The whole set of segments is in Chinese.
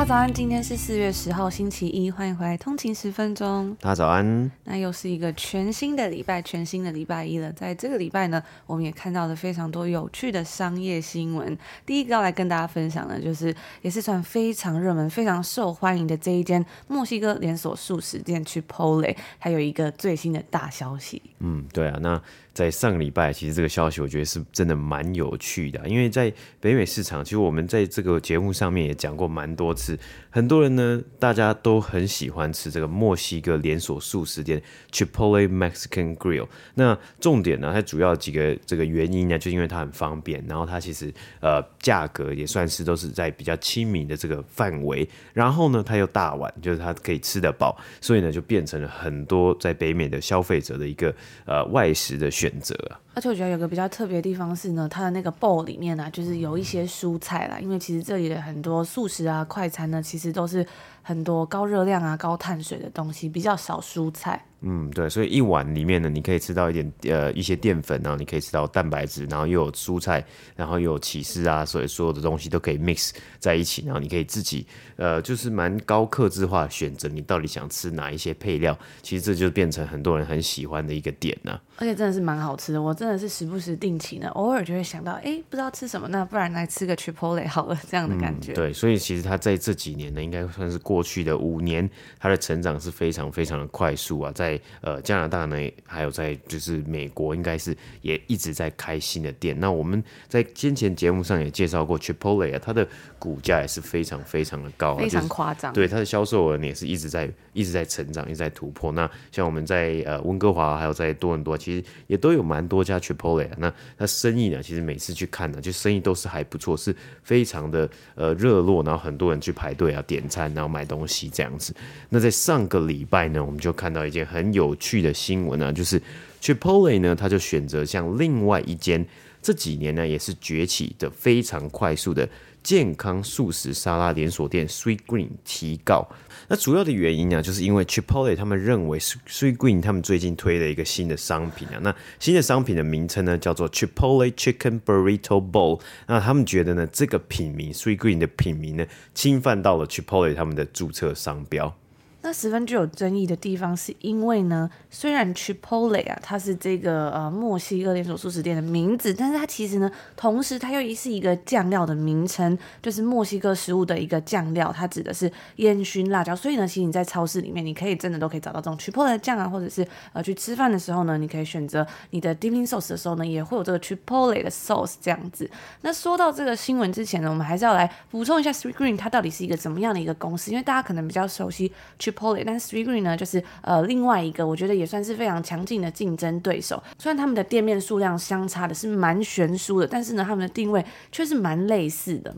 大家早安，今天是四月十号，星期一，欢迎回来通勤十分钟。大家早安，那又是一个全新的礼拜，全新的礼拜一了。在这个礼拜呢，我们也看到了非常多有趣的商业新闻。第一个要来跟大家分享的，就是也是算非常热门、非常受欢迎的这一间墨西哥连锁素食店 Chipotle，还有一个最新的大消息。嗯，对啊，那。在上个礼拜，其实这个消息我觉得是真的蛮有趣的，因为在北美市场，其实我们在这个节目上面也讲过蛮多次，次很多人呢，大家都很喜欢吃这个墨西哥连锁素食店 Chipotle Mexican Grill。那重点呢，它主要几个这个原因呢，就因为它很方便，然后它其实呃价格也算是都是在比较亲民的这个范围，然后呢，它又大碗，就是它可以吃得饱，所以呢，就变成了很多在北美的消费者的一个呃外食的选择，而且我觉得有个比较特别的地方是呢，它的那个 bowl 里面呢、就是有一些蔬菜啦，因为其实这里的很多素食啊、快餐呢，其实其实都是很多高热量啊、高碳水的东西，比较少蔬菜。嗯，对，所以一碗里面呢，你可以吃到一点呃一些淀粉，然后你可以吃到蛋白质，然后又有蔬菜，然后又有起司啊，所以所有的东西都可以 mix 在一起，然后你可以自己呃就是蛮高克制化选择，你到底想吃哪一些配料，其实这就变成很多人很喜欢的一个点呢、啊。而且真的是蛮好吃的，我真的是时不时定期呢，偶尔就会想到，哎，不知道吃什么，那不然来吃个 Chipotle 好了，这样的感觉、嗯。对，所以其实它在这几年呢，应该算是过去的五年，它的成长是非常非常的快速啊，在在呃加拿大呢，还有在就是美国，应该是也一直在开新的店。那我们在先前节目上也介绍过 Chipotle 啊，它的股价也是非常非常的高，非常夸张。对，它的销售额也是一直在一直在成长，一直在突破。那像我们在呃温哥华还有在多伦多，其实也都有蛮多家 Chipotle 啊。那它生意呢，其实每次去看呢，就生意都是还不错，是非常的呃热络，然后很多人去排队啊点餐，然后买买东西这样子。那在上个礼拜呢，我们就看到一件很有趣的新闻啊，就是 Chipotle 呢，他就选择向另外一间这几年呢也是崛起的非常快速的健康素食沙拉连锁店 Sweetgreen 提告。那主要的原因呢，就是因为 Chipotle 他们认为 Sweetgreen 他们最近推了一个新的商品啊，那新的商品的名称呢叫做 Chipotle Chicken Burrito Bowl。那他们觉得呢，这个品名 Sweetgreen 的品名呢，侵犯到了 Chipotle 他们的注册商标。那十分具有争议的地方，是因为呢，虽然 Chipotle 啊，它是这个呃墨西哥连锁素食店的名字，但是它其实呢，同时它又是一个酱料的名称，就是墨西哥食物的一个酱料，它指的是烟熏辣椒。所以呢，其实你在超市里面，你可以真的都可以找到这种 Chipotle 酱啊，或者是呃去吃饭的时候呢，你可以选择你的 dipping sauce 的时候呢，也会有这个 Chipotle 的 sauce 这样子。那说到这个新闻之前呢，我们还是要来补充一下 Sweetgreen 它到底是一个怎么样的一个公司，因为大家可能比较熟悉。Chipotle，但是 Sweetgreen 呢，就是呃另外一个，我觉得也算是非常强劲的竞争对手。虽然他们的店面数量相差的是蛮悬殊的，但是呢，他们的定位却是蛮类似的。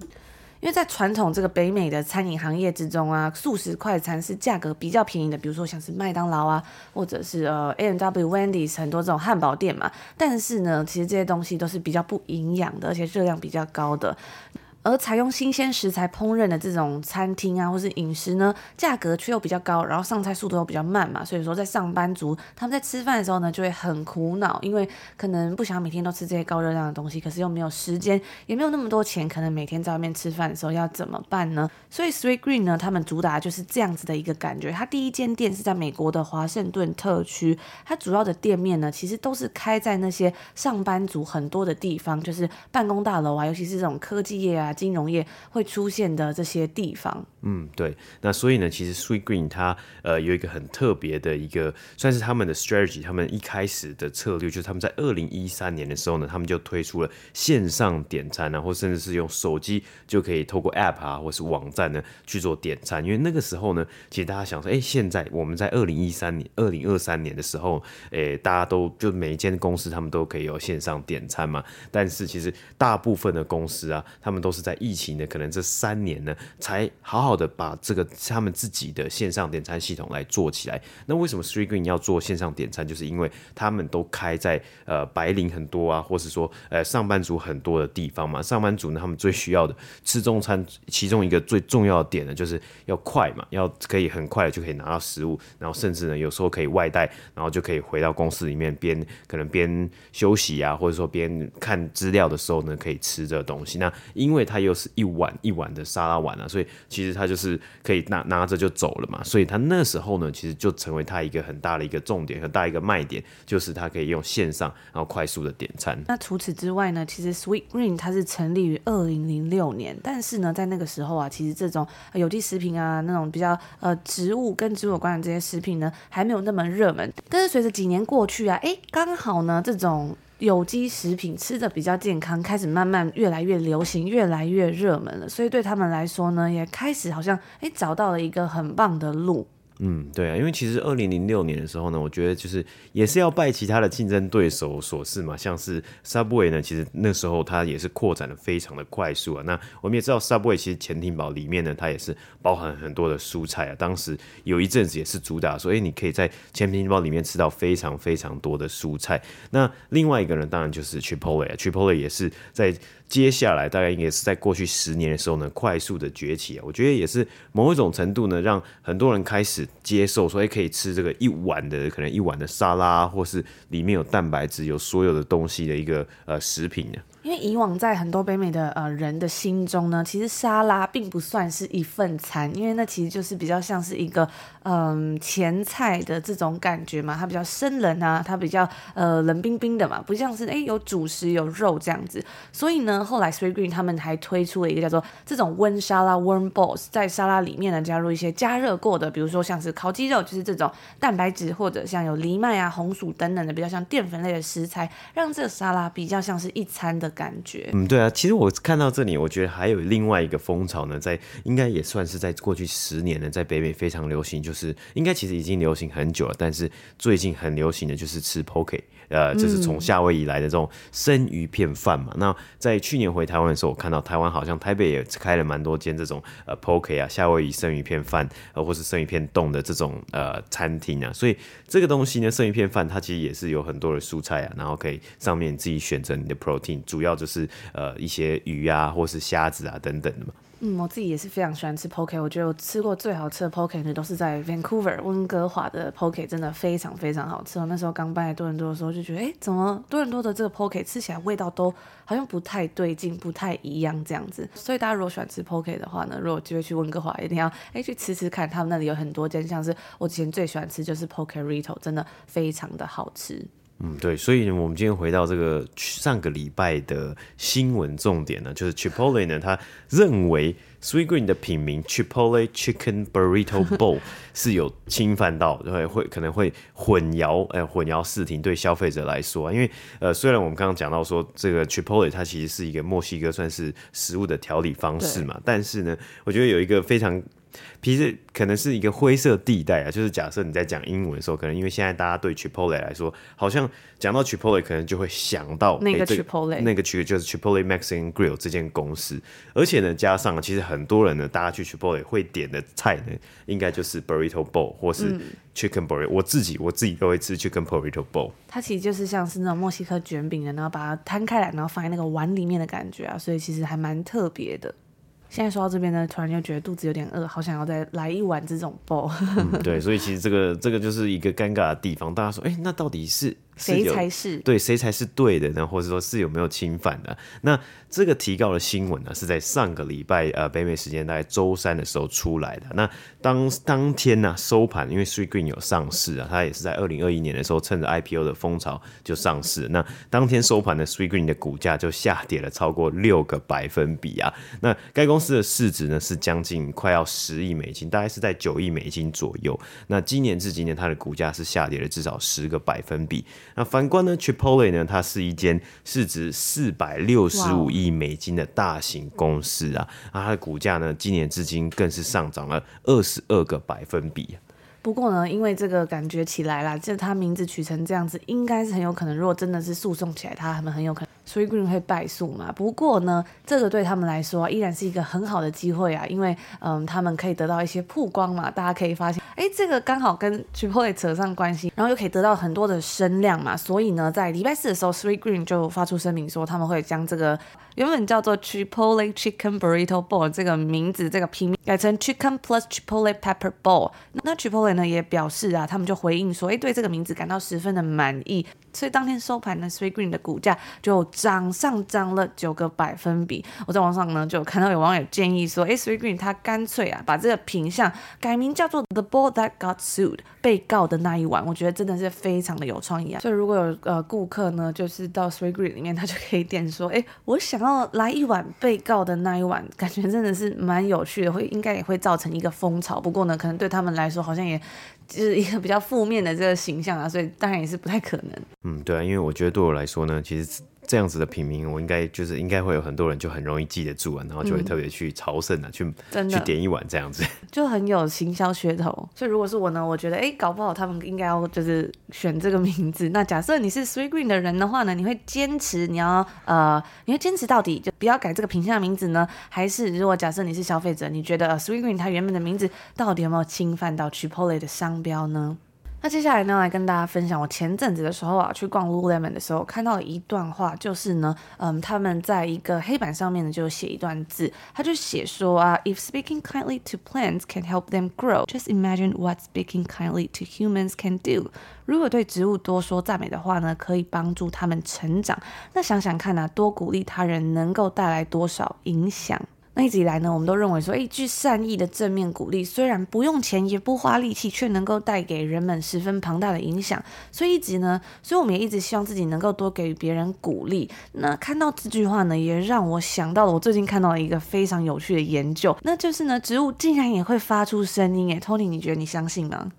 因为在传统这个北美的餐饮行业之中啊，素食快餐是价格比较便宜的，比如说像是麦当劳啊，或者是呃 A N W、Wendy's 很多这种汉堡店嘛。但是呢，其实这些东西都是比较不营养的，而且热量比较高的。而采用新鲜食材烹饪的这种餐厅啊，或是饮食呢，价格却又比较高，然后上菜速度又比较慢嘛，所以说在上班族他们在吃饭的时候呢，就会很苦恼，因为可能不想每天都吃这些高热量的东西，可是又没有时间，也没有那么多钱，可能每天在外面吃饭的时候要怎么办呢？所以 Sweetgreen 呢，他们主打就是这样子的一个感觉。它第一间店是在美国的华盛顿特区，它主要的店面呢，其实都是开在那些上班族很多的地方，就是办公大楼啊，尤其是这种科技业啊、金融业会出现的这些地方。嗯，对。那所以呢，其实 Sweetgreen 它呃有一个很特别的一个，算是他们的 strategy，他们一开始的策略就是他们在二零一三年的时候呢，他们就推出了线上点餐啊，或甚至是用手机就可以透过 app 啊，或是网站呢去做点餐。因为那个时候呢，其实大家想说，哎，现在我们在二零一三年、二零二三年的时候，哎，大家都就每一间公司他们都可以有线上点餐嘛。但是其实大部分的公司啊，他们都是在疫情的可能这三年呢，才好好的把这个他们自己的线上点餐系统来做起来。那为什么 Sweetgreen 要做线上点餐？就是因为他们都开在呃白领很多啊，或是说呃上班族很多的地方嘛。上班族呢，他们最需要的吃中餐，其中一个最重要的点呢，就是要快嘛，要可以很快就可以拿到食物，然后甚至呢有时候可以外带，然后就可以回到公司里面边可能边休息啊，或者说边看资料的时候呢，可以吃这东西。那因为它又是一碗一碗的沙拉碗啊，所以其实它他就是可以拿拿着就走了嘛。所以他那时候呢，其实就成为他一个很大的一个重点，很大一个卖点，就是他可以用线上然后快速的点餐。那除此之外呢，其实 Sweetgreen 它是成立于二零零六年，但是呢，在那个时候啊，其实这种有机食品啊，那种比较呃植物跟植物有关的这些食品呢，还没有那么热门。但是随着几年过去啊，哎，刚好呢，这种有机食品吃的比较健康，开始慢慢越来越流行，越来越热门了。所以对他们来说呢，也开始好像哎找到了一个很棒的路。嗯，对啊，因为其实二零零六年的时候呢，我觉得就是也是要拜其他的竞争对手所赐嘛，像是 Subway 呢，其实那时候它也是扩展的非常的快速啊。那我们也知道 Subway 其实潜艇堡里面呢，它也是包含很多的蔬菜啊。当时有一阵子也是主打，所以你可以在潜艇堡里面吃到非常非常多的蔬菜。那另外一个人当然就是 Chipotle 啊，Chipotle 也是在。接下来大概应该是在过去十年的时候呢，快速的崛起啊，我觉得也是某一种程度呢，让很多人开始接受，说可以吃这个一碗的，可能一碗的沙拉，或是里面有蛋白质、有所有的东西的一个呃食品呢。因为以往在很多北美的呃人的心中呢，其实沙拉并不算是一份餐，因为那其实就是比较像是一个嗯、前菜的这种感觉嘛，它比较生冷啊，它比较呃冷冰冰的嘛，不像是诶有主食有肉这样子。所以呢，后来 Sweetgreen 他们还推出了一个叫做这种温沙拉 Warm Bowls，在沙拉里面呢加入一些加热过的，比如说像是烤鸡肉，就是这种蛋白质，或者像有藜麦啊、红薯等等的比较像淀粉类的食材，让这个沙拉比较像是一餐的。感觉嗯，对啊，其实我看到这里，我觉得还有另外一个风潮呢，在应该也算是在过去十年呢，在北美非常流行，就是应该其实已经流行很久了，但是最近很流行的就是吃 Poke，呃，就是从夏威夷来的这种生鱼片饭嘛。嗯、那在去年回台湾的时候，我看到台湾好像台北也开了蛮多间这种呃 Poke 啊，夏威夷生鱼片饭，呃，或是生鱼片冻的这种呃餐厅啊。所以这个东西呢，生鱼片饭它其实也是有很多的蔬菜啊，然后可以上面自己选择你的 protein，主要就是呃一些鱼啊，或是虾子啊等等的嘛。嗯，我自己也是非常喜欢吃 Poke，我觉得我吃过最好吃的 Poke 呢，都是在 Vancouver 温哥华的 Poke，真的非常非常好吃。我那时候刚搬来多伦多的时候，就觉得，哎，怎么多伦多的这个 Poke 吃起来味道都好像不太对劲，不太一样这样子。所以大家如果喜欢吃 Poke 的话呢，如果有机会去温哥华，一定要哎去吃吃看，他们那里有很多间，像是我之前最喜欢吃就是 Pokerito，真的非常的好吃。嗯，对，所以我们今天回到这个上个礼拜的新闻重点呢，就是 Chipotle 呢，他认为 Sweetgreen 的品名 Chipotle Chicken Burrito Bowl 是有侵犯到，会会可能会混淆，呃，混淆视听对消费者来说啊，因为呃，虽然我们刚刚讲到说这个 Chipotle 它其实是一个墨西哥算是食物的调理方式嘛，但是呢，我觉得有一个非常。其实可能是一个灰色地带啊。就是假设你在讲英文的时候，可能因为现在大家对 Chipotle 来说，好像讲到 Chipotle 可能就会想到那个 Chipotle，、欸、那个区就是 Chipotle Mexican Grill 这间公司。而且呢，加上其实很多人呢，大家去 Chipotle 会点的菜呢，应该就是 Burrito Bowl 或是 Chicken Burrito、嗯。我自己我自己都会吃 Chicken Burrito Bowl。它其实就是像是那种墨西哥卷饼的，然后把它摊开来，然后放在那个碗里面的感觉啊，所以其实还蛮特别的。现在说到这边呢，突然又觉得肚子有点饿，好想要再来一碗这种煲。对，所以其实这个这个就是一个尴尬的地方。大家说，哎、那到底是？谁才是对，谁才是对的呢？或者说是有没有侵犯的？那这个提告的新闻呢，是在上个礼拜呃北美时间大概周三的时候出来的。那当当天呢、啊、收盘，因为 Sweetgreen 有上市啊，它也是在二零二一年的时候趁着 IPO 的风潮就上市。那当天收盘的 Sweetgreen 的股价就下跌了超过六个百分比啊。那该公司的市值呢是将近快要十亿美金，大概是在九亿美金左右。那今年至今年它的股价是下跌了至少十个百分比。那反观呢，Chipotle 呢，它是一间市值四百六十五亿美金的大型公司啊，啊，它的股价呢，今年至今更是上涨了二十二个百分比。不过呢，因为这个感觉起来啦，就它名字取成这样子，应该是很有可能，如果真的是诉讼起来，他们很有可能。Sweetgreen 会败诉嘛？不过呢，这个对他们来说啊依然是一个很好的机会啊，因为嗯，他们可以得到一些曝光嘛。大家可以发现，哎，这个刚好跟 Chipotle 扯上关系，然后又可以得到很多的声量嘛。所以呢，在礼拜四的时候，Sweetgreen 就发出声明说，他们会将这个原本叫做 Chipotle Chicken Burrito Bowl 这个名字这个拼改成 Chicken Plus Chipotle Pepper Bowl。那 Chipotle 呢也表示啊，他们就回应说，哎，对这个名字感到十分的满意。所以当天收盘呢，Sweetgreen 的股价就涨上涨了九个百分比。我在网上呢就看到有网友建议说，哎，Sweetgreen 他干脆啊把这个品相改名叫做 The Bowl That Got Sued，被告的那一碗。我觉得真的是非常的有创意啊。所以如果有呃顾客呢，就是到 Sweetgreen 里面，他就可以点说，哎，我想要来一碗被告的那一碗，感觉真的是蛮有趣的，会应该也会造成一个风潮。不过呢，可能对他们来说好像也。就是一个比较负面的这个形象啊，所以当然也是不太可能。嗯，对啊，因为我觉得对我来说呢，其实。这样子的品名，我应该就是应该会有很多人就很容易记得住啊，然后就会特别去朝圣啊，嗯、去去点一碗这样子，就很有行销噱头。所以如果是我呢，我觉得哎，搞不好他们应该要就是选这个名字。那假设你是 Sweetgreen 的人的话呢，你会坚持你要呃，你会坚持到底，就不要改这个品相的名字呢？还是如果假设你是消费者，你觉得 Sweetgreen 它原本的名字到底有没有侵犯到 Chipotle 的商标呢？那接下来呢，来跟大家分享我前阵子的时候啊，去逛 Lululemon 的时候看到了一段话，就是呢，嗯，他们在一个黑板上面呢就写一段字，他就写说啊，If speaking kindly to plants can help them grow, just imagine what speaking kindly to humans can do。如果对植物多说赞美的话呢，可以帮助他们成长。那想想看啊，多鼓励他人能够带来多少影响。那一直以来呢，我们都认为说，一句善意的正面鼓励，虽然不用钱也不花力气，却能够带给人们十分庞大的影响。所以一直呢，所以我们也一直希望自己能够多给予别人鼓励。那看到这句话呢，也让我想到了我最近看到了一个非常有趣的研究，那就是呢，植物竟然也会发出声音。诶，Tony，你觉得你相信吗？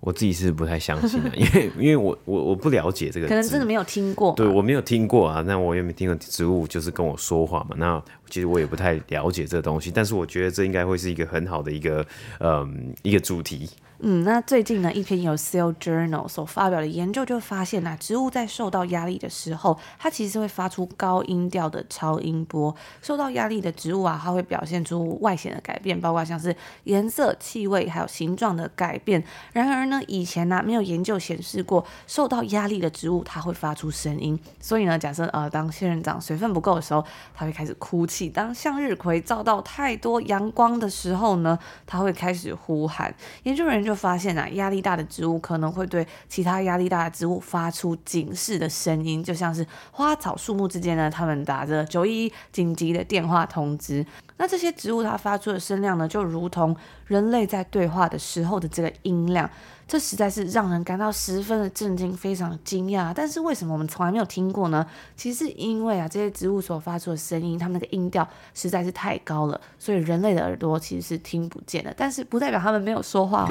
我自己是不太相信的，因为因为我我我不了解这个，可能真的没有听过。对，我没有听过啊，那我也没听过植物就是跟我说话嘛。那其实我也不太了解这个东西，但是我觉得这应该会是一个很好的一个嗯一个主题。嗯，那最近呢，一篇由 Cell Journal 所发表的研究就发现呢，植物在受到压力的时候，它其实会发出高音调的超音波。受到压力的植物啊，它会表现出外显的改变，包括像是颜色、气味还有形状的改变。然而呢，以前呢，没有研究显示过受到压力的植物它会发出声音。所以呢，假设呃，当仙人掌水分不够的时候，它会开始哭泣；当向日葵照到太多阳光的时候呢，它会开始呼喊。研究人员就发现啊，压力大的植物可能会对其他压力大的植物发出警示的声音，就像是花草树木之间呢，他们打着九一一紧急的电话通知。那这些植物它发出的声量呢，就如同人类在对话的时候的这个音量，这实在是让人感到十分的震惊，非常的惊讶。但是为什么我们从来没有听过呢？其实是因为啊，这些植物所发出的声音，它们那个音调实在是太高了，所以人类的耳朵其实是听不见的。但是不代表他们没有说话哦。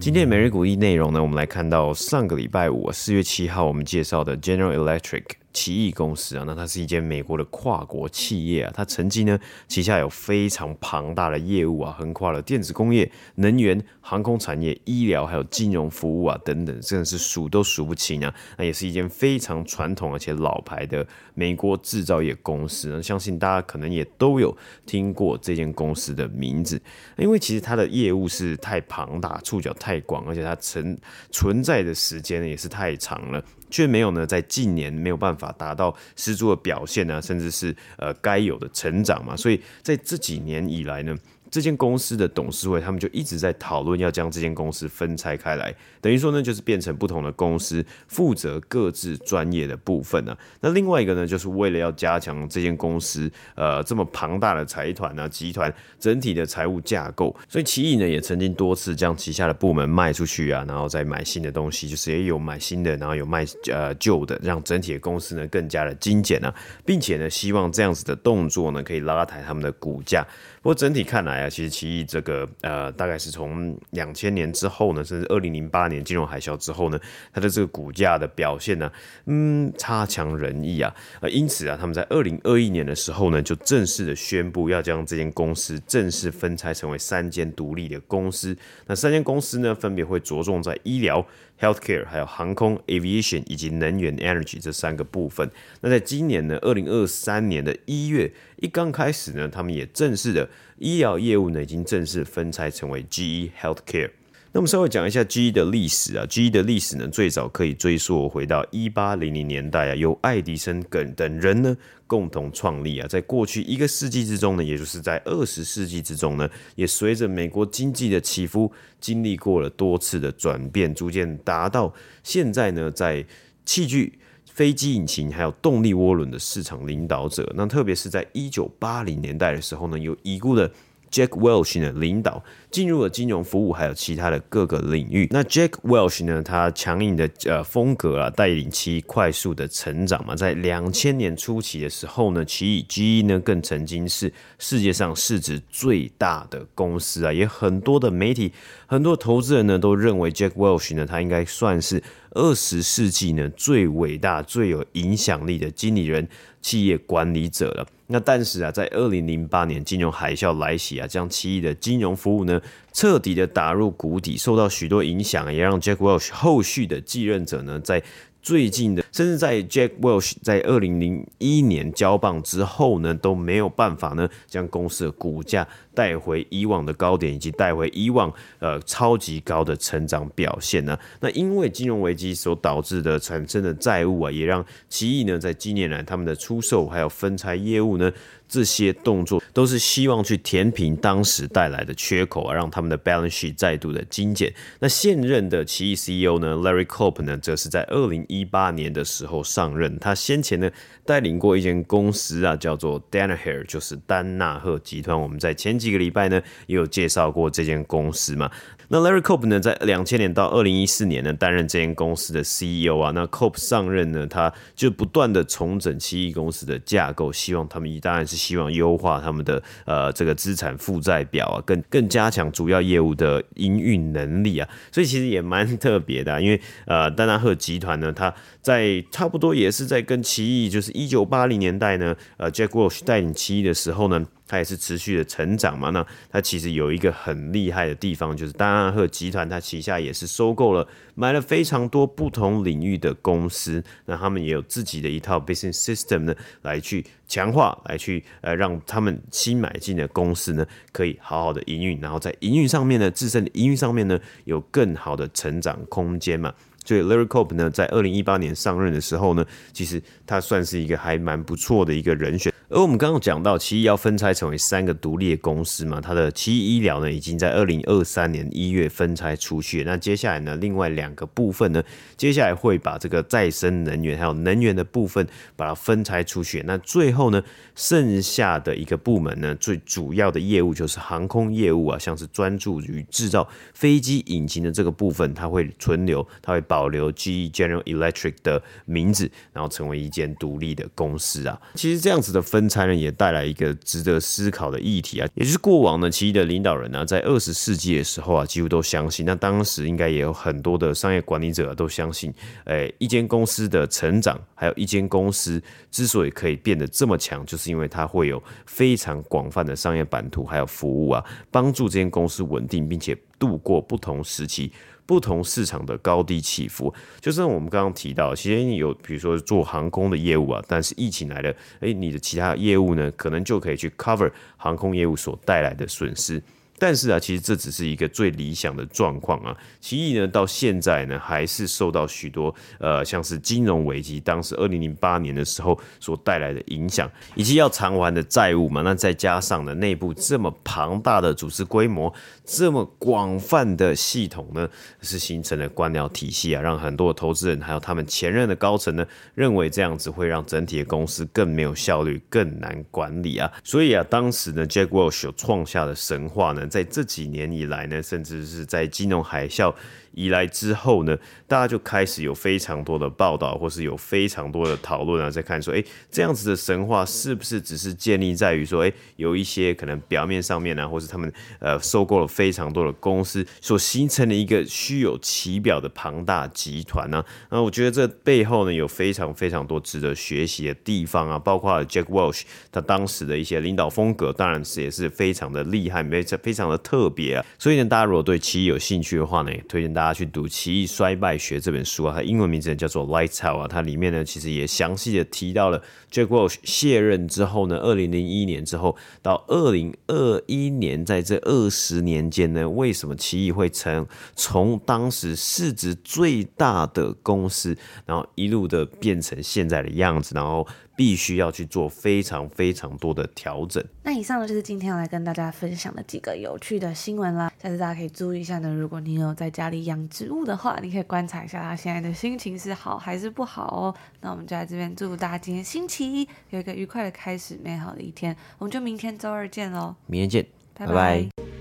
今天的每日鼓励内容呢，我们来看到上个礼拜五四月七号我们介绍的 General Electric。奇异公司啊，那它是一间美国的跨国企业啊，它曾经呢旗下有非常庞大的业务啊，横跨了电子工业、能源、航空产业、医疗还有金融服务啊等等，真的是数都数不清啊。那也是一间非常传统而且老牌的美国制造业公司呢，相信大家可能也都有听过这间公司的名字，因为其实它的业务是太庞大、触角太广，而且它存存在的时间也是太长了。却没有呢，在近年没有办法达到十足的表现呢，甚至是呃该有的成长嘛，所以在这几年以来呢。这间公司的董事会，他们就一直在讨论要将这间公司分拆开来，等于说呢，就是变成不同的公司，负责各自专业的部分呢、啊。那另外一个呢，就是为了要加强这间公司呃这么庞大的财团啊集团整体的财务架构，所以奇异呢也曾经多次将旗下的部门卖出去啊，然后再买新的东西，就是也有买新的，然后有卖呃旧的，让整体的公司呢更加的精简啊，并且呢希望这样子的动作呢可以拉抬他们的股价。不过整体看来啊，其实奇异这个呃，大概是从两千年之后呢，甚至二零零八年金融海啸之后呢，它的这个股价的表现呢，嗯，差强人意啊。呃，因此啊，他们在二零二一年的时候呢，就正式的宣布要将这间公司正式分拆成为三间独立的公司。那三间公司呢，分别会着重在医疗。Healthcare，还有航空 Aviation 以及能源 Energy 这三个部分。那在今年呢，二零二三年的一月一刚开始呢，他们也正式的医疗业务呢，已经正式分拆成为 GE Healthcare。那我们稍微讲一下 GE 的历史啊，GE 的历史呢，最早可以追溯回到一八零零年代啊，由爱迪生等等人呢共同创立啊，在过去一个世纪之中呢，也就是在二十世纪之中呢，也随着美国经济的起伏，经历过了多次的转变，逐渐达到现在呢，在器具、飞机引擎还有动力涡轮的市场领导者。那特别是在一九八零年代的时候呢，有已故的 Jack Welch 呢领导。进入了金融服务，还有其他的各个领域。那 Jack Welch 呢？他强硬的呃风格啊，带领其快速的成长嘛。在两千年初期的时候呢，其 GE 呢更曾经是世界上市值最大的公司啊。也很多的媒体、很多投资人呢都认为 Jack Welch 呢，他应该算是二十世纪呢最伟大、最有影响力的经理人、企业管理者了。那但是啊，在二零零八年金融海啸来袭啊，将奇异的金融服务呢。彻底的打入谷底，受到许多影响，也让 Jack Welch 后续的继任者呢，在最近的，甚至在 Jack Welch 在二零零一年交棒之后呢，都没有办法呢，将公司的股价带回以往的高点，以及带回以往呃超级高的成长表现呢。那因为金融危机所导致的产生的债务啊，也让奇异呢，在近年来他们的出售还有分拆业务呢。这些动作都是希望去填平当时带来的缺口啊，让他们的 balance sheet 再度的精简。那现任的奇异 CEO 呢，Larry Culp 呢，则是在二零一八年的时候上任。他先前呢带领过一间公司啊，叫做 Danaher，就是丹纳赫集团。我们在前几个礼拜呢也有介绍过这间公司嘛。那 Larry Culp 呢，在两千年到二零一四年呢，担任这间公司的 CEO 啊。那 Culp 上任呢，他就不断的重整奇异公司的架构，希望他们一旦是希望优化他们的呃这个资产负债表啊，更更加强主要业务的营运能力啊。所以其实也蛮特别的啊，因为呃丹纳赫集团呢，他在差不多也是在跟奇异，就是一九八零年代呢，呃 Jack Welch 带领奇异的时候呢。它也是持续的成长嘛，那它其实有一个很厉害的地方，就是丹纳赫集团它旗下也是收购了、买了非常多不同领域的公司，那他们也有自己的一套 business system 呢，来去强化，来去呃让他们新买进的公司呢，可以好好的营运，然后在营运上面呢，自身的营运上面呢，有更好的成长空间嘛。所以 Larry Culp 呢，在二零一八年上任的时候呢，其实他算是一个还蛮不错的一个人选。而我们刚刚讲到，奇异要分拆成为三个独立的公司嘛，它的奇异医疗呢，已经在二零二三年一月分拆出去。那接下来呢，另外两个部分呢，接下来会把这个再生能源还有能源的部分把它分拆出去。那最后呢，剩下的一个部门呢，最主要的业务就是航空业务啊，像是专注于制造飞机引擎的这个部分，它会存留，它会保保留 GE General Electric 的名字，然后成为一间独立的公司啊。其实这样子的分。拆呢，也带来一个值得思考的议题啊，也就是过往呢，奇异的领导人呢、啊，在二十世纪的时候啊，几乎都相信，那当时应该也有很多的商业管理者、啊、都相信，诶，一间公司的成长，还有一间公司之所以可以变得这么强，就是因为它会有非常广泛的商业版图，还有服务啊，帮助这间公司稳定，并且度过不同时期。不同市场的高低起伏，就像我们刚刚提到，其实你有比如说做航空的业务啊，但是疫情来了，诶，你的其他业务呢，可能就可以去 cover 航空业务所带来的损失。但是啊，其实这只是一个最理想的状况啊。奇异呢，到现在呢，还是受到许多呃，像是金融危机，当时二零零八年的时候所带来的影响，以及要偿还的债务嘛。那再加上呢，内部这么庞大的组织规模，这么广泛的系统呢，是形成了官僚体系啊，让很多的投资人还有他们前任的高层呢，认为这样子会让整体的公司更没有效率，更难管理啊。所以啊，当时呢，Jack Welch 创下的神话呢。在这几年以来呢，甚至是在金融海啸以来之后呢，大家就开始有非常多的报道，或是有非常多的讨论啊，在看说，哎，这样子的神话是不是只是建立在于说，哎，有一些可能表面上面呢、或是他们呃收购了非常多的公司，所形成的一个虚有其表的庞大集团呢？那我觉得这背后呢，有非常非常多值得学习的地方啊，包括 Jack Welch 他当时的一些领导风格，当然是也是非常的厉害，非常非常的特别啊。所以呢，大家如果对奇异有兴趣的话呢，也推荐大家。去读《奇异衰败学》这本书啊，它英文名字叫做《Lights Out》啊，它里面呢其实也详细的提到了 Jack Welch 卸任之后呢，二零零一年之后到二零二一年，在这二十年间呢，为什么奇异会成从当时市值最大的公司，然后一路的变成现在的样子，然后。必须要去做非常非常多的调整。那以上呢，就是今天要来跟大家分享的几个有趣的新闻啦。下次大家可以注意一下呢，如果你有在家里养植物的话，你可以观察一下它现在的心情是好还是不好哦。那我们就在这边祝大家今天星期一有一个愉快的开始，美好的一天。我们就明天周二见喽，明天见，拜拜。拜拜。